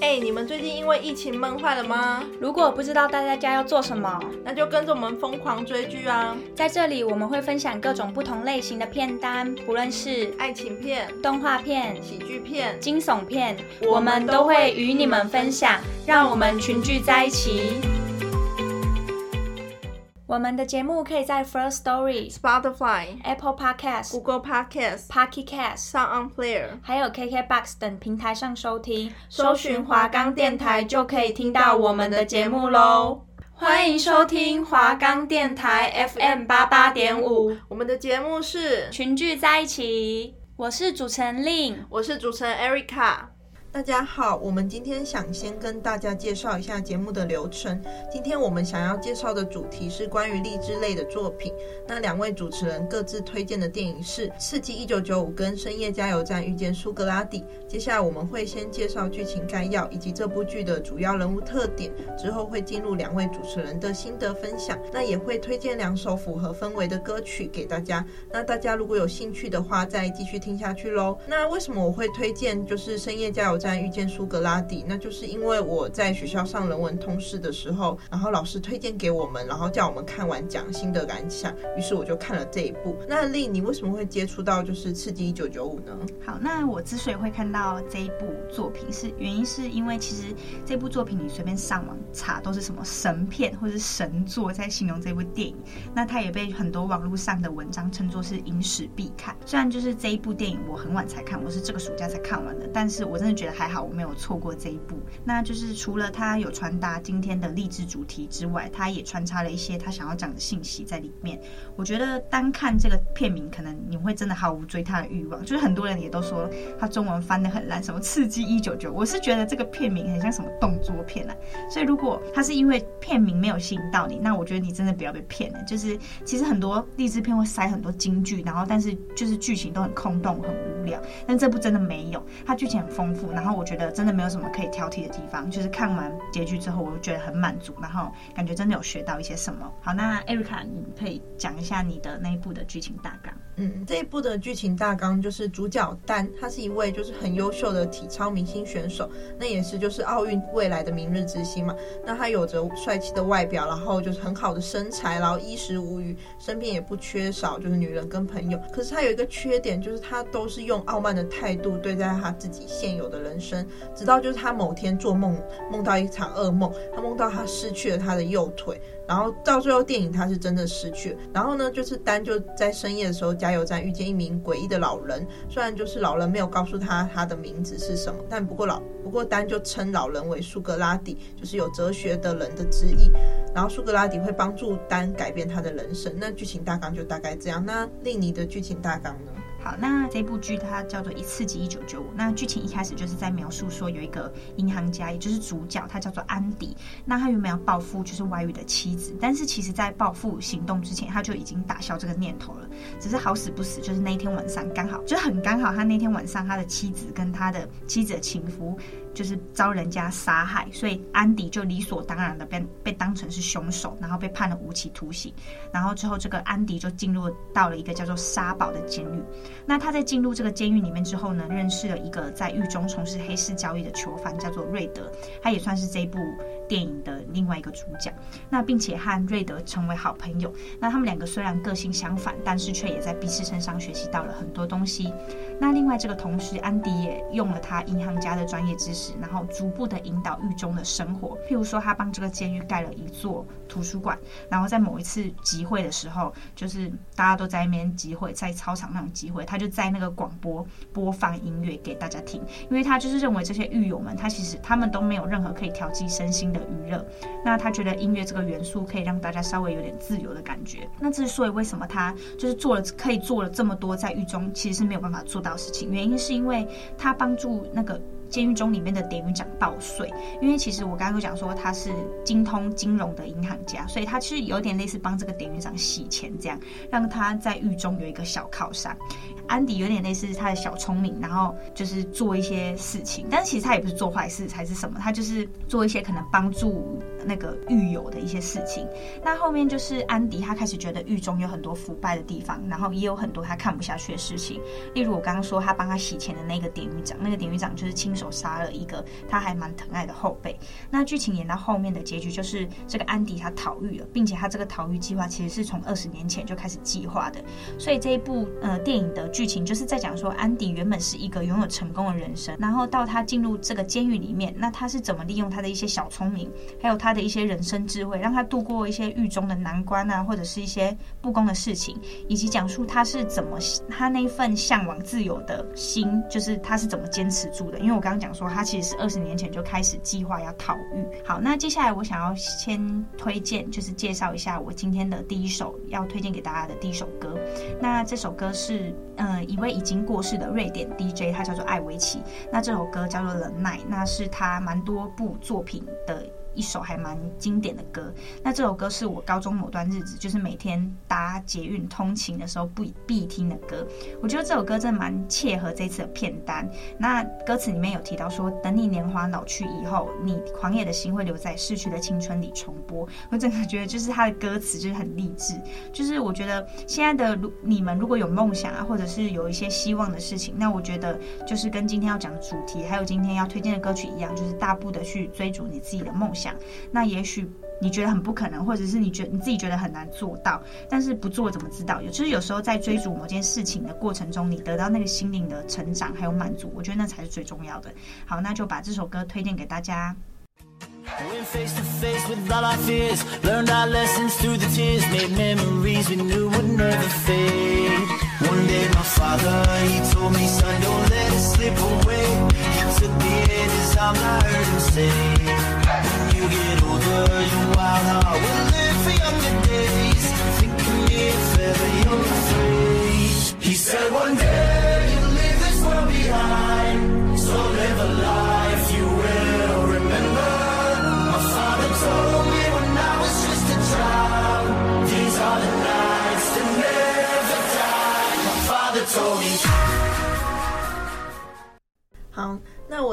哎，你们最近因为疫情闷坏了吗？如果不知道待在家要做什么，那就跟着我们疯狂追剧啊！在这里我们会分享各种不同类型的片单，不论是爱情片、动画片、喜剧片、惊悚片，我们都会与你们分享，让我们群聚在一起。我们的节目可以在 First Story、Spotify、Apple Podcast、Google Podcast、Pocket Cast、Sound On Player，还有 KKBox 等平台上收听，搜寻华冈电台就可以听到我们的节目喽。欢迎收听华冈电台 FM 八八点五，我们的节目是群聚在一起。我是主持人 Lin，我是主持人 Erica。大家好，我们今天想先跟大家介绍一下节目的流程。今天我们想要介绍的主题是关于励志类的作品。那两位主持人各自推荐的电影是《刺激一九九五》跟《深夜加油站遇见苏格拉底》。接下来我们会先介绍剧情概要以及这部剧的主要人物特点，之后会进入两位主持人的心得分享。那也会推荐两首符合氛围的歌曲给大家。那大家如果有兴趣的话，再继续听下去喽。那为什么我会推荐就是《深夜加油》？在遇见苏格拉底，那就是因为我在学校上人文通识的时候，然后老师推荐给我们，然后叫我们看完讲心得感想，于是我就看了这一部。那丽，你为什么会接触到就是刺激一九九五呢？好，那我之所以会看到这一部作品，是原因是因为其实这部作品你随便上网查都是什么神片或者是神作在形容这部电影，那它也被很多网络上的文章称作是影史必看。虽然就是这一部电影我很晚才看，我是这个暑假才看完的，但是我真的觉得。还好我没有错过这一部，那就是除了他有传达今天的励志主题之外，他也穿插了一些他想要讲的信息在里面。我觉得单看这个片名，可能你会真的毫无追他的欲望。就是很多人也都说他中文翻得很烂，什么刺激一九九，我是觉得这个片名很像什么动作片啊。所以如果他是因为片名没有吸引到你，那我觉得你真的不要被骗了。就是其实很多励志片会塞很多金句，然后但是就是剧情都很空洞、很无聊。但这部真的没有，它剧情很丰富，然后。我觉得真的没有什么可以挑剔的地方，就是看完结局之后，我就觉得很满足，然后感觉真的有学到一些什么。好，那 Erica，你可以讲一下你的那一部的剧情大纲。嗯，这一部的剧情大纲就是主角丹，他是一位就是很优秀的体操明星选手，那也是就是奥运未来的明日之星嘛。那他有着帅气的外表，然后就是很好的身材，然后衣食无虞，身边也不缺少就是女人跟朋友。可是他有一个缺点，就是他都是用傲慢的态度对待他自己现有的人生，直到就是他某天做梦梦到一场噩梦，他梦到他失去了他的右腿。然后到最后电影他是真的失去，然后呢，就是丹就在深夜的时候加油站遇见一名诡异的老人，虽然就是老人没有告诉他他的名字是什么，但不过老不过丹就称老人为苏格拉底，就是有哲学的人的之意。然后苏格拉底会帮助丹改变他的人生。那剧情大纲就大概这样。那令你的剧情大纲呢？好，那这部剧它叫做《一刺激一九九五》。那剧情一开始就是在描述说，有一个银行家，也就是主角，他叫做安迪。那他原本要报复就是外遇的妻子，但是其实在报复行动之前，他就已经打消这个念头了。只是好死不死，就是那一天晚上刚好，就很刚好，他那天晚上他的妻子跟他的妻子的情夫。就是遭人家杀害，所以安迪就理所当然的被被当成是凶手，然后被判了无期徒刑。然后之后，这个安迪就进入到了一个叫做沙堡的监狱。那他在进入这个监狱里面之后呢，认识了一个在狱中从事黑市交易的囚犯，叫做瑞德。他也算是这部电影的另外一个主角。那并且和瑞德成为好朋友。那他们两个虽然个性相反，但是却也在彼此身上学习到了很多东西。那另外这个同时，安迪也用了他银行家的专业知识。然后逐步的引导狱中的生活，譬如说他帮这个监狱盖了一座图书馆，然后在某一次集会的时候，就是大家都在那边集会，在操场那种集会，他就在那个广播播放音乐给大家听，因为他就是认为这些狱友们，他其实他们都没有任何可以调剂身心的娱乐，那他觉得音乐这个元素可以让大家稍微有点自由的感觉。那之所以为什么他就是做了可以做了这么多在狱中其实是没有办法做到事情，原因是因为他帮助那个。监狱中里面的典狱长报税，因为其实我刚刚有讲说他是精通金融的银行家，所以他其实有点类似帮这个典狱长洗钱，这样让他在狱中有一个小靠山。安迪有点类似他的小聪明，然后就是做一些事情，但是其实他也不是做坏事，还是什么，他就是做一些可能帮助那个狱友的一些事情。那后面就是安迪他开始觉得狱中有很多腐败的地方，然后也有很多他看不下去的事情，例如我刚刚说他帮他洗钱的那个典狱长，那个典狱长就是亲手杀了一个他还蛮疼爱的后辈。那剧情演到后面的结局就是这个安迪他逃狱了，并且他这个逃狱计划其实是从二十年前就开始计划的，所以这一部呃电影的剧情就是在讲说，安迪原本是一个拥有成功的人生，然后到他进入这个监狱里面，那他是怎么利用他的一些小聪明，还有他的一些人生智慧，让他度过一些狱中的难关啊，或者是一些不公的事情，以及讲述他是怎么他那份向往自由的心，就是他是怎么坚持住的。因为我刚刚讲说，他其实是二十年前就开始计划要逃狱。好，那接下来我想要先推荐，就是介绍一下我今天的第一首要推荐给大家的第一首歌。那这首歌是嗯。嗯，一位已经过世的瑞典 DJ，他叫做艾维奇。那这首歌叫做《忍耐》，那是他蛮多部作品的。一首还蛮经典的歌，那这首歌是我高中某段日子，就是每天搭捷运通勤的时候必必听的歌。我觉得这首歌真的蛮切合这次的片单。那歌词里面有提到说，等你年华老去以后，你狂野的心会留在逝去的青春里重播。我真的觉得就是他的歌词就是很励志，就是我觉得现在的如你们如果有梦想啊，或者是有一些希望的事情，那我觉得就是跟今天要讲的主题，还有今天要推荐的歌曲一样，就是大步的去追逐你自己的梦想。想，那也许你觉得很不可能，或者是你觉得你自己觉得很难做到，但是不做怎么知道？有就是有时候在追逐某件事情的过程中，你得到那个心灵的成长还有满足，我觉得那才是最重要的。好，那就把这首歌推荐给大家。好，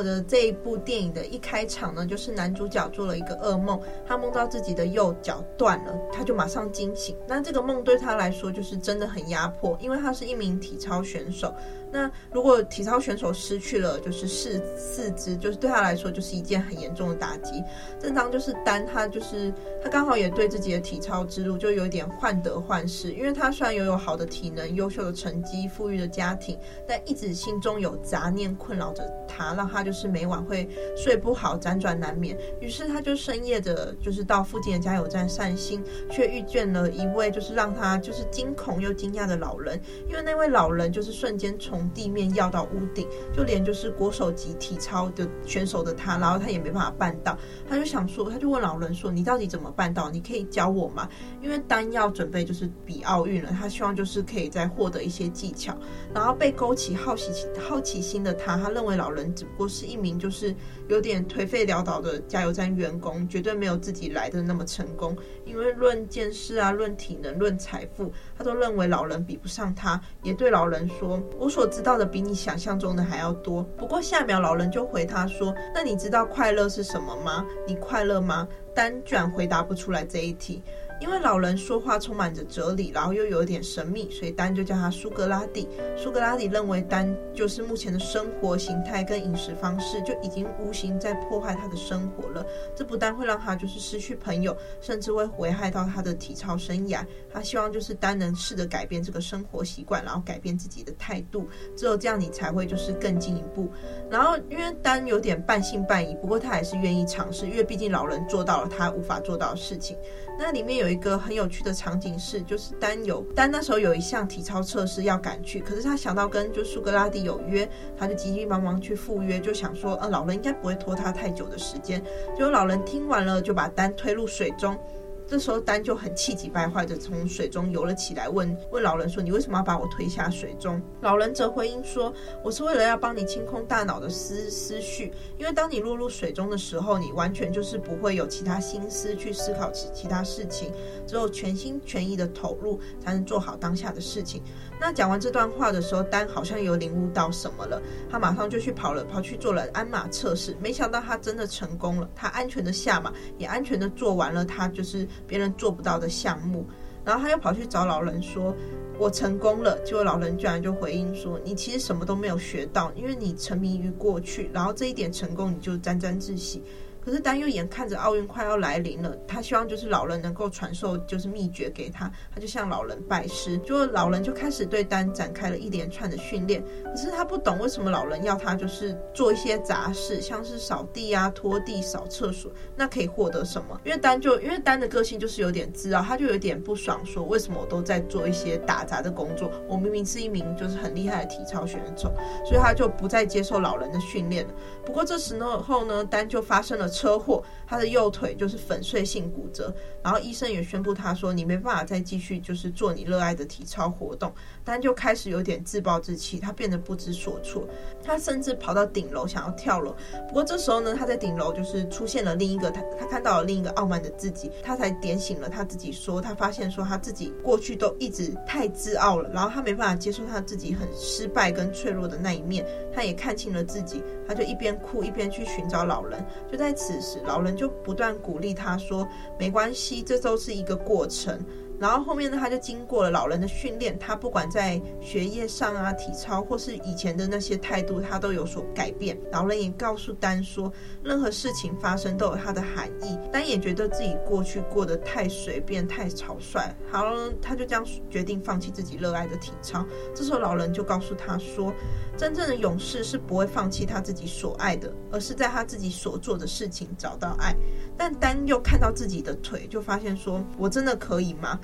的这一部电影的一开场呢，就是男主角做了一个噩梦，他梦到自己的右脚断了，他就马上惊醒。那这个梦对他来说就是真的很压迫，因为他是一名体操选手。那如果体操选手失去了就是四四肢，就是对他来说就是一件很严重的打击。正常就是丹，他就是他刚好也对自己的体操之路就有点患得患失，因为他虽然拥有好的体能、优秀的成绩、富裕的家庭，但一直心中有杂念困扰着他，让他就是每晚会睡不好、辗转难眠。于是他就深夜的，就是到附近的加油站散心，却遇见了一位就是让他就是惊恐又惊讶的老人，因为那位老人就是瞬间从地面要到屋顶，就连就是国手级体操的选手的他，然后他也没办法办到。他就想说，他就问老人说：“你到底怎么办到？你可以教我吗？”因为丹要准备就是比奥运了，他希望就是可以再获得一些技巧。然后被勾起好奇好奇心的他，他认为老人只不过是一名就是有点颓废潦倒的加油站员工，绝对没有自己来的那么成功。因为论见识啊，论体能，论财富，他都认为老人比不上他，也对老人说：“我所。”知道的比你想象中的还要多。不过下秒老人就回他说：“那你知道快乐是什么吗？你快乐吗？”单居然回答不出来这一题。因为老人说话充满着哲理，然后又有点神秘，所以丹就叫他苏格拉底。苏格拉底认为丹就是目前的生活形态跟饮食方式就已经无形在破坏他的生活了。这不但会让他就是失去朋友，甚至会危害到他的体操生涯。他希望就是丹能试着改变这个生活习惯，然后改变自己的态度。只有这样，你才会就是更进一步。然后因为丹有点半信半疑，不过他还是愿意尝试，因为毕竟老人做到了他无法做到的事情。那里面有有一个很有趣的场景是，就是丹有丹那时候有一项体操测试要赶去，可是他想到跟就苏格拉底有约，他就急急忙忙去赴约，就想说，呃，老人应该不会拖他太久的时间。结果老人听完了，就把丹推入水中。这时候丹就很气急败坏的从水中游了起来问，问老人说：“你为什么要把我推下水中？”老人则回应说：“我是为了要帮你清空大脑的思思绪，因为当你落入水中的时候，你完全就是不会有其他心思去思考其其他事情，只有全心全意的投入，才能做好当下的事情。”那讲完这段话的时候，丹好像有领悟到什么了，他马上就去跑了，跑去做了鞍马测试。没想到他真的成功了，他安全的下马，也安全的做完了他就是别人做不到的项目。然后他又跑去找老人说：“我成功了。”结果老人居然就回应说：“你其实什么都没有学到，因为你沉迷于过去，然后这一点成功你就沾沾自喜。”可是丹又眼看着奥运快要来临了，他希望就是老人能够传授就是秘诀给他，他就向老人拜师，就老人就开始对丹展开了一连串的训练。可是他不懂为什么老人要他就是做一些杂事，像是扫地啊、拖地、扫厕所，那可以获得什么？因为丹就因为丹的个性就是有点自傲，他就有点不爽，说为什么我都在做一些打杂的工作，我明明是一名就是很厉害的体操选手，所以他就不再接受老人的训练了。不过这时候呢，丹就发生了。车祸，他的右腿就是粉碎性骨折，然后医生也宣布他说，你没办法再继续就是做你热爱的体操活动，但就开始有点自暴自弃，他变得不知所措，他甚至跑到顶楼想要跳楼。不过这时候呢，他在顶楼就是出现了另一个他，他看到了另一个傲慢的自己，他才点醒了他自己说，他发现说他自己过去都一直太自傲了，然后他没办法接受他自己很失败跟脆弱的那一面，他也看清了自己，他就一边哭一边去寻找老人，就在。老人就不断鼓励他说：“没关系，这都是一个过程。”然后后面呢，他就经过了老人的训练，他不管在学业上啊、体操或是以前的那些态度，他都有所改变。老人也告诉丹说，任何事情发生都有它的含义。丹也觉得自己过去过得太随便、太草率，好了，他就这样决定放弃自己热爱的体操。这时候，老人就告诉他说，真正的勇士是不会放弃他自己所爱的，而是在他自己所做的事情找到爱。但丹又看到自己的腿，就发现说，我真的可以吗？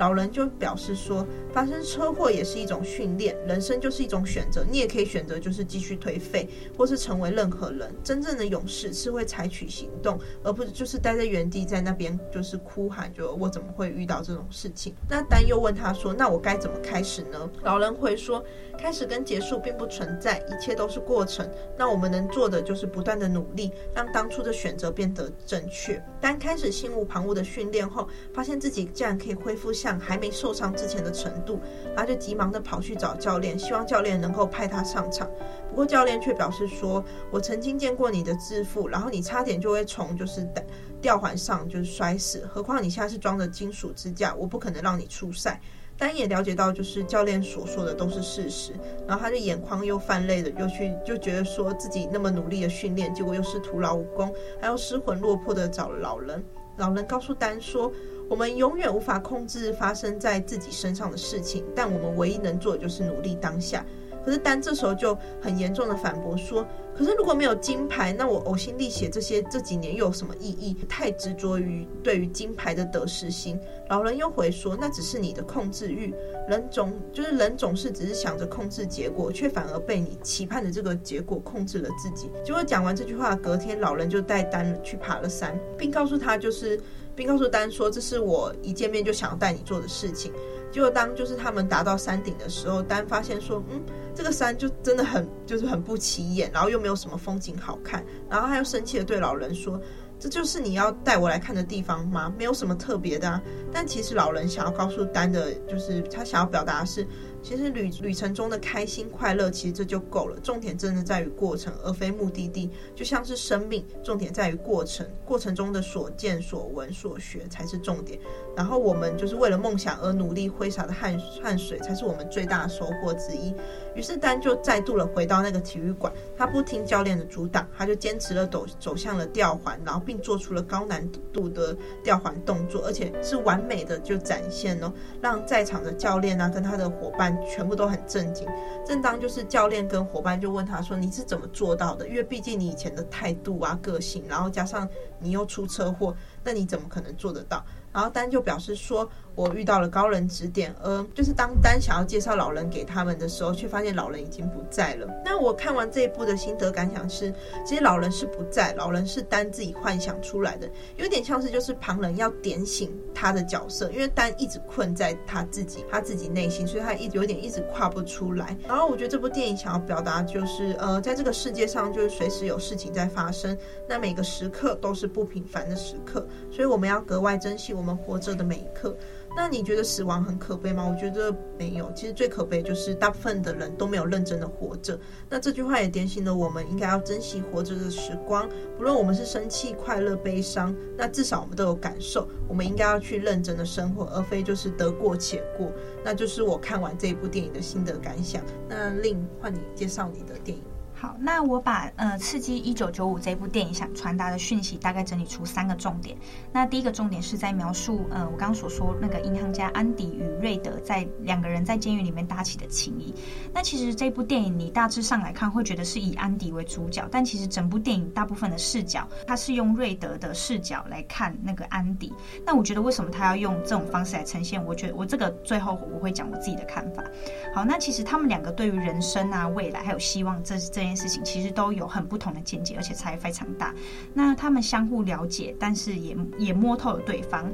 老人就表示说，发生车祸也是一种训练，人生就是一种选择，你也可以选择就是继续颓废，或是成为任何人。真正的勇士是会采取行动，而不是就是待在原地在那边就是哭喊，就我怎么会遇到这种事情？那丹又问他说，那我该怎么开始呢？老人回说，开始跟结束并不存在，一切都是过程。那我们能做的就是不断的努力，让当初的选择变得正确。丹开始心无旁骛的训练后，发现自己竟然可以恢复下还没受伤之前的程度，他就急忙的跑去找教练，希望教练能够派他上场。不过教练却表示说：“我曾经见过你的自负，然后你差点就会从就是吊环上就是摔死，何况你现在是装着金属支架，我不可能让你出赛。”丹也了解到，就是教练所说的都是事实，然后他就眼眶又泛泪的，又去就觉得说自己那么努力的训练，结果又是徒劳无功，还要失魂落魄的找老人。老人告诉丹说：“我们永远无法控制发生在自己身上的事情，但我们唯一能做的就是努力当下。”可是丹这时候就很严重的反驳说：“可是如果没有金牌，那我呕心沥血这些这几年又有什么意义？太执着于对于金牌的得失心。”老人又回说：“那只是你的控制欲，人总就是人总是只是想着控制结果，却反而被你期盼的这个结果控制了自己。”结果讲完这句话，隔天老人就带丹去爬了山，并告诉他就是，并告诉丹说：“这是我一见面就想要带你做的事情。”结果当就是他们达到山顶的时候，丹发现说，嗯，这个山就真的很就是很不起眼，然后又没有什么风景好看，然后他又生气的对老人说，这就是你要带我来看的地方吗？没有什么特别的啊。但其实老人想要告诉丹的，就是他想要表达的是。其实旅旅程中的开心快乐，其实这就够了。重点真的在于过程，而非目的地。就像是生命，重点在于过程，过程中的所见所闻所学才是重点。然后我们就是为了梦想而努力挥洒的汗汗水，才是我们最大的收获之一。于是丹就再度了回到那个体育馆，他不听教练的阻挡，他就坚持了走走向了吊环，然后并做出了高难度的吊环动作，而且是完美的就展现哦，让在场的教练啊跟他的伙伴。全部都很震惊。正当就是教练跟伙伴就问他说：“你是怎么做到的？因为毕竟你以前的态度啊、个性，然后加上你又出车祸，那你怎么可能做得到？然后丹就表示说，我遇到了高人指点，而就是当丹想要介绍老人给他们的时候，却发现老人已经不在了。那我看完这一部的心得感想是，其实老人是不在，老人是丹自己幻想出来的，有点像是就是旁人要点醒他的角色，因为丹一直困在他自己他自己内心，所以他一直有点一直跨不出来。然后我觉得这部电影想要表达就是，呃，在这个世界上就是随时有事情在发生，那每个时刻都是不平凡的时刻，所以我们要格外珍惜我们活着的每一刻。那你觉得死亡很可悲吗？我觉得没有，其实最可悲就是大部分的人都没有认真的活着。那这句话也点醒了我们，应该要珍惜活着的时光，不论我们是生气、快乐、悲伤，那至少我们都有感受。我们应该要去认真的生活，而非就是得过且过。那就是我看完这一部电影的心得感想。那令换你介绍你的电影。好，那我把呃《刺激一九九五》这部电影想传达的讯息大概整理出三个重点。那第一个重点是在描述呃我刚刚所说那个银行家安迪与瑞德在两个人在监狱里面搭起的情谊。那其实这部电影你大致上来看会觉得是以安迪为主角，但其实整部电影大部分的视角它是用瑞德的视角来看那个安迪。那我觉得为什么他要用这种方式来呈现？我觉得我这个最后我会讲我自己的看法。好，那其实他们两个对于人生啊、未来还有希望这是这。件事情其实都有很不同的见解，而且差异非常大。那他们相互了解，但是也也摸透了对方。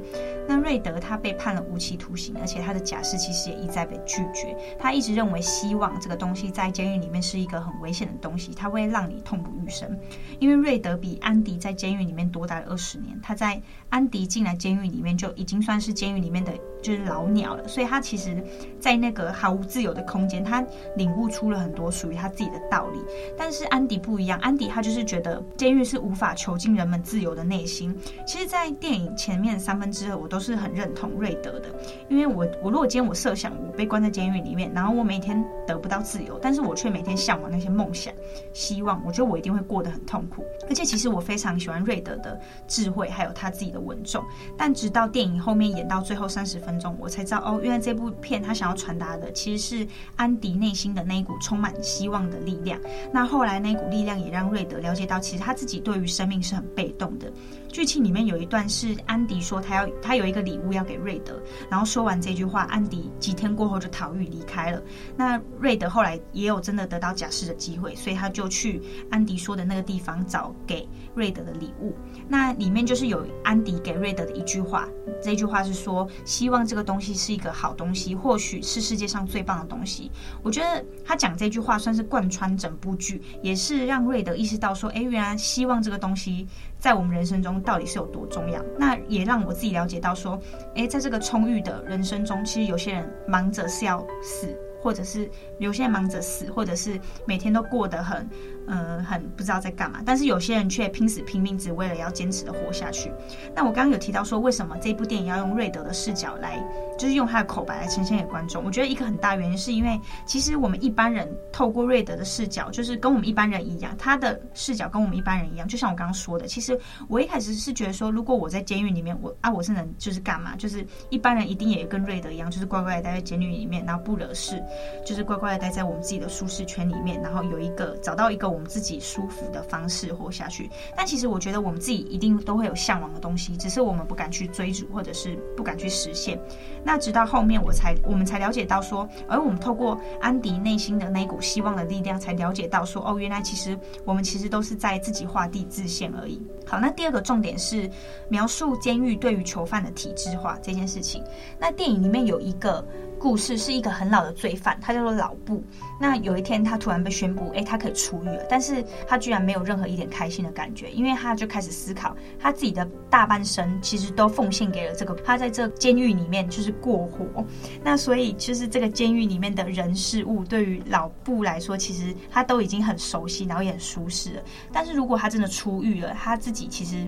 那瑞德他被判了无期徒刑，而且他的假释其实也一再被拒绝。他一直认为希望这个东西在监狱里面是一个很危险的东西，他会让你痛不欲生。因为瑞德比安迪在监狱里面多待了二十年，他在安迪进来监狱里面就已经算是监狱里面的就是老鸟了，所以他其实，在那个毫无自由的空间，他领悟出了很多属于他自己的道理。但是安迪不一样，安迪他就是觉得监狱是无法囚禁人们自由的内心。其实，在电影前面三分之二，我都是很认同瑞德的，因为我我如果今天我设想我被关在监狱里面，然后我每天得不到自由，但是我却每天向往那些梦想、希望，我觉得我一定会过得很痛苦。而且，其实我非常喜欢瑞德的智慧，还有他自己的稳重。但直到电影后面演到最后三十分钟，我才知道哦，原来这部片他想要传达的其实是安迪内心的那一股充满希望的力量。那后来那股力量也让瑞德了解到，其实他自己对于生命是很被动的。剧情里面有一段是安迪说他要他有一个礼物要给瑞德，然后说完这句话，安迪几天过后就逃狱离开了。那瑞德后来也有真的得到假释的机会，所以他就去安迪说的那个地方找给瑞德的礼物。那里面就是有安迪给瑞德的一句话，这句话是说希望这个东西是一个好东西，或许是世界上最棒的东西。我觉得他讲这句话算是贯穿整部剧，也是让瑞德意识到说，哎，原来希望这个东西。在我们人生中到底是有多重要？那也让我自己了解到说，诶，在这个充裕的人生中，其实有些人忙着是要死，或者是有些人忙着死，或者是每天都过得很。嗯，很不知道在干嘛，但是有些人却拼死拼命，只为了要坚持的活下去。那我刚刚有提到说，为什么这部电影要用瑞德的视角来，就是用他的口白来呈现给观众？我觉得一个很大原因是因为，其实我们一般人透过瑞德的视角，就是跟我们一般人一样，他的视角跟我们一般人一样。就像我刚刚说的，其实我一开始是觉得说，如果我在监狱里面，我啊，我是能就是干嘛？就是一般人一定也跟瑞德一样，就是乖乖的待在监狱里面，然后不惹事，就是乖乖的待在我们自己的舒适圈里面，然后有一个找到一个。我们自己舒服的方式活下去，但其实我觉得我们自己一定都会有向往的东西，只是我们不敢去追逐，或者是不敢去实现。那直到后面我才我们才了解到说，而我们透过安迪内心的那股希望的力量，才了解到说，哦，原来其实我们其实都是在自己画地自限而已。好，那第二个重点是描述监狱对于囚犯的体制化这件事情。那电影里面有一个。故事是一个很老的罪犯，他叫做老布。那有一天，他突然被宣布，诶，他可以出狱了。但是他居然没有任何一点开心的感觉，因为他就开始思考，他自己的大半生其实都奉献给了这个，他在这监狱里面就是过活。那所以，就是这个监狱里面的人事物，对于老布来说，其实他都已经很熟悉，然后也很舒适了。但是如果他真的出狱了，他自己其实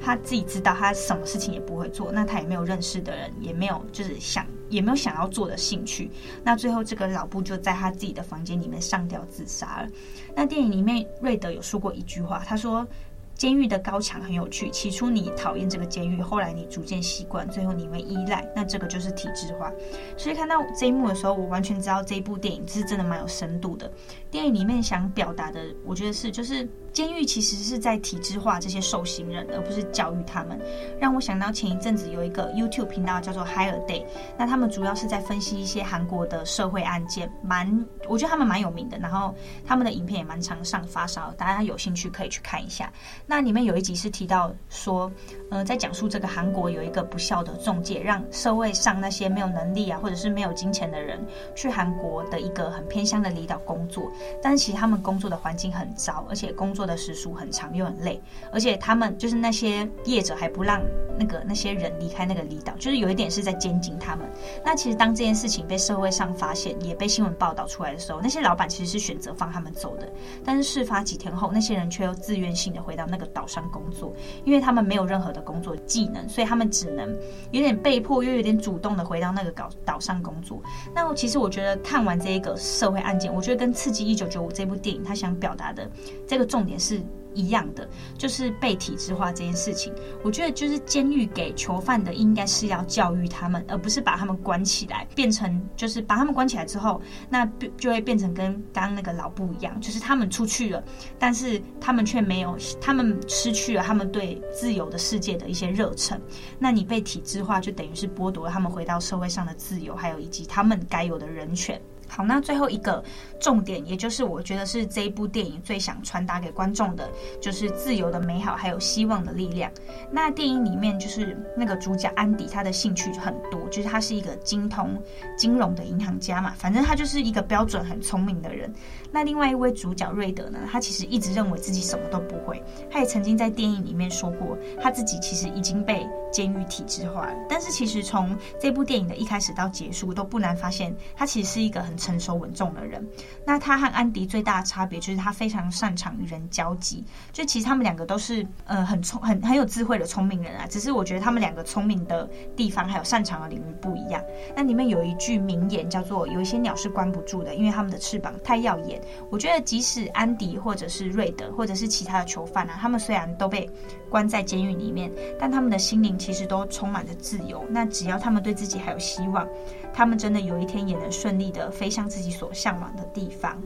他自己知道，他什么事情也不会做，那他也没有认识的人，也没有就是想。也没有想要做的兴趣，那最后这个老布就在他自己的房间里面上吊自杀了。那电影里面瑞德有说过一句话，他说：“监狱的高墙很有趣，起初你讨厌这个监狱，后来你逐渐习惯，最后你会依赖。那这个就是体制化。”所以看到这一幕的时候，我完全知道这一部电影是真的蛮有深度的。电影里面想表达的，我觉得是就是监狱其实是在体制化这些受刑人，而不是教育他们。让我想到前一阵子有一个 YouTube 频道叫做 Higher Day，那他们主要是在分析一些韩国的社会案件，蛮我觉得他们蛮有名的。然后他们的影片也蛮常上发烧，大家有兴趣可以去看一下。那里面有一集是提到说，呃，在讲述这个韩国有一个不孝的中介，让社会上那些没有能力啊，或者是没有金钱的人去韩国的一个很偏乡的离岛工作，但是其实他们工作的环境很糟，而且工作的时数很长又很累，而且他们就是那些业者还不让那个那些人离开那个离岛，就是有一点是在监禁他们。那其实当这件事情被社会上发现，也被新闻报道出来的时候，那些老板其实是选择放他们走的。但是事发几天后，那些人却又自愿性的回到那个岛上工作，因为他们没有任何的工作技能，所以他们只能有点被迫又有点主动的回到那个岛岛上工作。那其实我觉得看完这一个社会案件，我觉得跟《刺激一九九五》这部电影，他想表达的这个重点是一样的，就是被体制化这件事情。我觉得就是监狱给囚犯的，应该是要教育他们，而不是把他们关起来，变成就是把他们关起来之后，那就会变成跟刚刚那个老布一样，就是他们出去了，但是他们却没有，他们失去了他们对自由的世界的一些热忱。那你被体制化，就等于是剥夺了他们回到社会上的自由，还有以及他们该有的人权。好，那最后一个重点，也就是我觉得是这一部电影最想传达给观众的，就是自由的美好，还有希望的力量。那电影里面就是那个主角安迪，他的兴趣就很多，就是他是一个精通金融的银行家嘛，反正他就是一个标准很聪明的人。那另外一位主角瑞德呢，他其实一直认为自己什么都不会，他也曾经在电影里面说过，他自己其实已经被监狱体制化了。但是其实从这部电影的一开始到结束，都不难发现，他其实是一个很成熟稳重的人，那他和安迪最大的差别就是他非常擅长与人交际。就其实他们两个都是呃很聪很很有智慧的聪明人啊，只是我觉得他们两个聪明的地方还有擅长的领域不一样。那里面有一句名言叫做“有一些鸟是关不住的，因为他们的翅膀太耀眼”。我觉得即使安迪或者是瑞德或者是其他的囚犯啊，他们虽然都被关在监狱里面，但他们的心灵其实都充满着自由。那只要他们对自己还有希望。他们真的有一天也能顺利的飞向自己所向往的地方。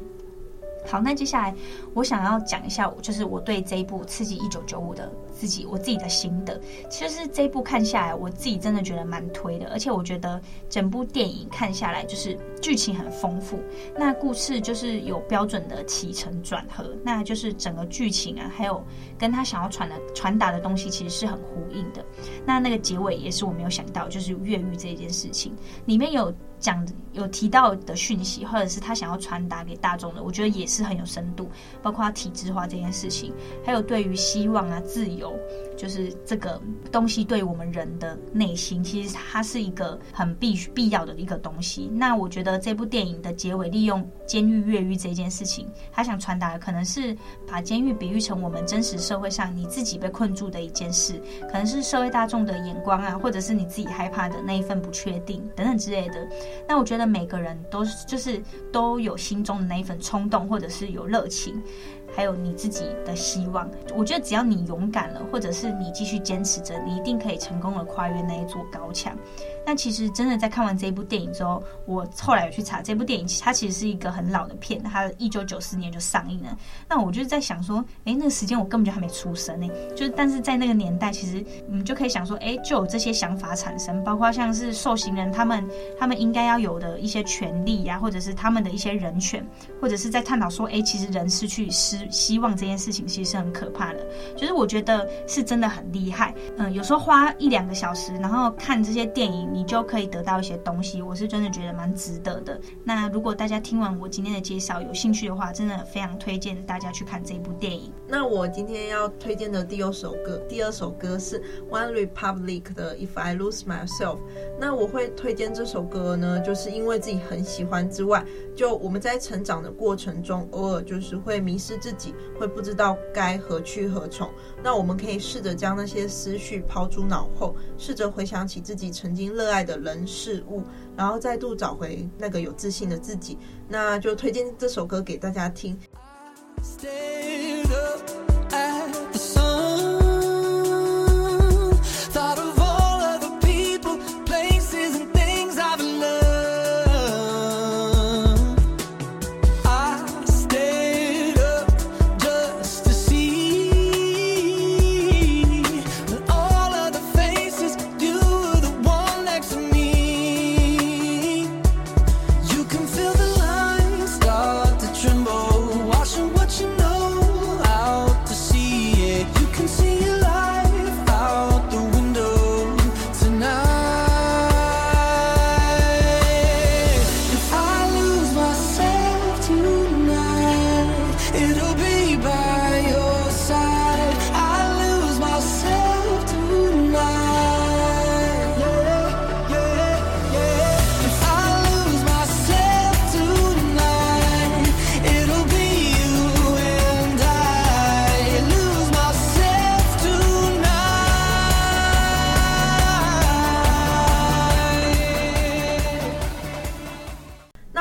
好，那接下来我想要讲一下，就是我对这一部《刺激一九九五》的自己我自己的心得。其实这一部看下来，我自己真的觉得蛮推的，而且我觉得整部电影看下来就是剧情很丰富，那故事就是有标准的起承转合，那就是整个剧情啊，还有跟他想要传的传达的东西，其实是很呼应的。那那个结尾也是我没有想到，就是越狱这件事情里面有。讲有提到的讯息，或者是他想要传达给大众的，我觉得也是很有深度。包括他体制化这件事情，还有对于希望啊、自由，就是这个东西对我们人的内心，其实它是一个很必必要的一个东西。那我觉得这部电影的结尾，利用监狱越狱这件事情，他想传达的可能是把监狱比喻成我们真实社会上你自己被困住的一件事，可能是社会大众的眼光啊，或者是你自己害怕的那一份不确定等等之类的。那我觉得每个人都就是都有心中的那一份冲动，或者是有热情，还有你自己的希望。我觉得只要你勇敢了，或者是你继续坚持着，你一定可以成功的跨越那一座高墙。那其实真的在看完这部电影之后，我后来有去查这部电影，它其实是一个很老的片，它一九九四年就上映了。那我就在想说，哎，那个时间我根本就还没出生呢。就是但是在那个年代，其实你就可以想说，哎，就有这些想法产生，包括像是受刑人他们他们应该要有的一些权利呀、啊，或者是他们的一些人权，或者是在探讨说，哎，其实人失去失希望这件事情其实是很可怕的。就是我觉得是真的很厉害。嗯，有时候花一两个小时，然后看这些电影。你就可以得到一些东西，我是真的觉得蛮值得的。那如果大家听完我今天的介绍有兴趣的话，真的非常推荐大家去看这部电影。那我今天要推荐的第二首歌，第二首歌是 One Republic 的 If I Lose Myself。那我会推荐这首歌呢，就是因为自己很喜欢之外，就我们在成长的过程中，偶尔就是会迷失自己，会不知道该何去何从。那我们可以试着将那些思绪抛诸脑后，试着回想起自己曾经乐。热爱的人事物，然后再度找回那个有自信的自己，那就推荐这首歌给大家听。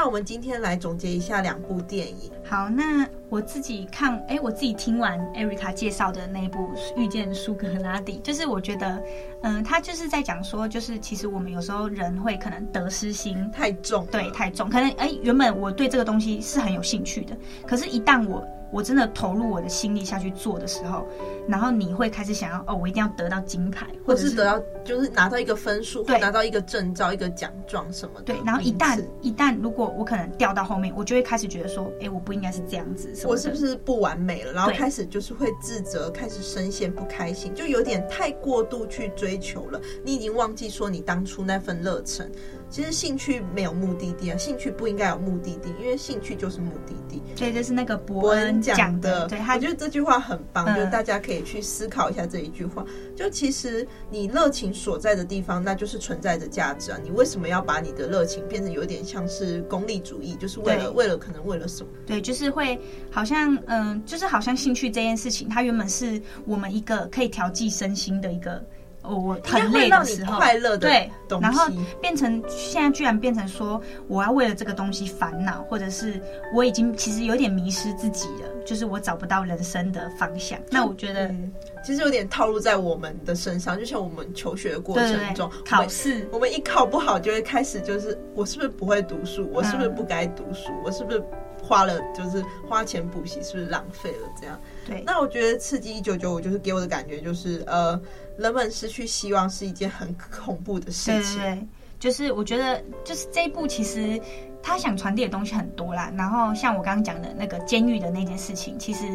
那我们今天来总结一下两部电影。好，那我自己看，哎，我自己听完 Erica 介绍的那一部《遇见苏格拉底》，就是我觉得，嗯、呃，他就是在讲说，就是其实我们有时候人会可能得失心。太重，对，太重，可能哎，原本我对这个东西是很有兴趣的，可是，一旦我我真的投入我的心力下去做的时候，然后你会开始想要哦，我一定要得到金牌，或者是得到就是拿到一个分数，或，拿到一个证照、一个奖状什么的。对，然后一旦一旦如果我可能掉到后面，我就会开始觉得说，哎，我不应该是这样子，我是不是不完美了？然后开始就是会自责，开始深陷不开心，就有点太过度去追求了，你已经忘记说你当初那份热忱。其实兴趣没有目的地啊，兴趣不应该有目的地，因为兴趣就是目的地。所以，就是那个伯恩讲的。对，他觉得这句话很棒，嗯，就大家可以去思考一下这一句话。就其实你热情所在的地方，那就是存在着价值啊。你为什么要把你的热情变成有点像是功利主义？就是为了为了可能为了什么？对，就是会好像嗯，就是好像兴趣这件事情，它原本是我们一个可以调剂身心的一个。哦，我很累的时候，快乐的对，然后变成现在居然变成说，我要为了这个东西烦恼，或者是我已经其实有点迷失自己了，就是我找不到人生的方向。那我觉得，嗯，其实有点套路在我们的身上，就像我们求学的过程中，考试，我们一考不好就会开始就是，我是不是不会读书？我是不是不该读书？我是不是？花了就是花钱补习，是不是浪费了？这样，对。那我觉得《刺激一九九五》就是给我的感觉就是，呃，人们失去希望是一件很恐怖的事情。对，就是我觉得，就是这一部其实他想传递的东西很多啦。然后像我刚刚讲的那个监狱的那件事情，其实。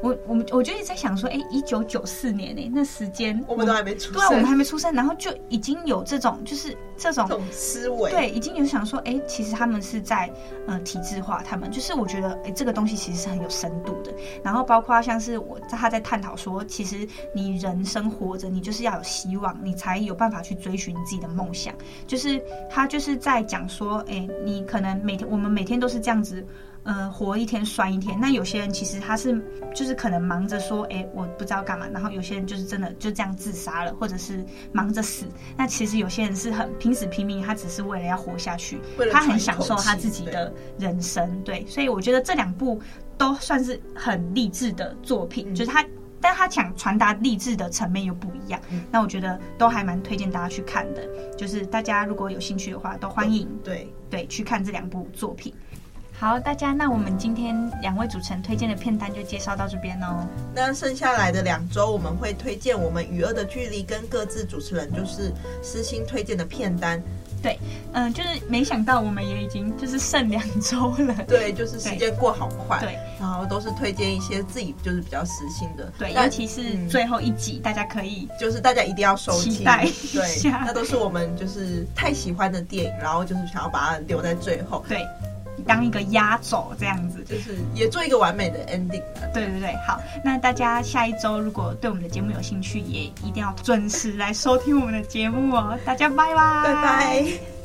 我我们我就一直在想说，哎，一九九四年呢，那时间我们都还没出生，对啊，我们还没出生，然后就已经有这种就是这种，思维，对，已经有想说，哎，其实他们是在呃体制化，他们就是我觉得，哎，这个东西其实是很有深度的。然后包括像是我在他在探讨说，其实你人生活着，你就是要有希望，你才有办法去追寻你自己的梦想。就是他就是在讲说，哎，你可能每天我们每天都是这样子。呃，活一天算一天。那有些人其实他是就是可能忙着说，哎、欸，我不知道干嘛。然后有些人就是真的就这样自杀了，或者是忙着死。那其实有些人是很拼死拼命，他只是为了要活下去，他很享受他自己的人生。对，所以我觉得这两部都算是很励志的作品，嗯、就是他，但他想传达励志的层面又不一样。嗯、那我觉得都还蛮推荐大家去看的。就是大家如果有兴趣的话，都欢迎对对去看这两部作品。好，大家，那我们今天两位主持人推荐的片单就介绍到这边哦。那剩下来的两周，我们会推荐我们与恶的距离跟各自主持人就是私心推荐的片单。对，嗯，就是没想到我们也已经就是剩两周了。对，就是时间过好快。对，然后都是推荐一些自己就是比较私心的。对，尤其是最后一集，嗯、大家可以就是大家一定要收听。期待对，那都是我们就是太喜欢的电影，然后就是想要把它留在最后。对。当一个压轴这样子，就是也做一个完美的 ending。对对对，好，那大家下一周如果对我们的节目有兴趣，也一定要准时来收听我们的节目哦。大家拜拜，拜拜。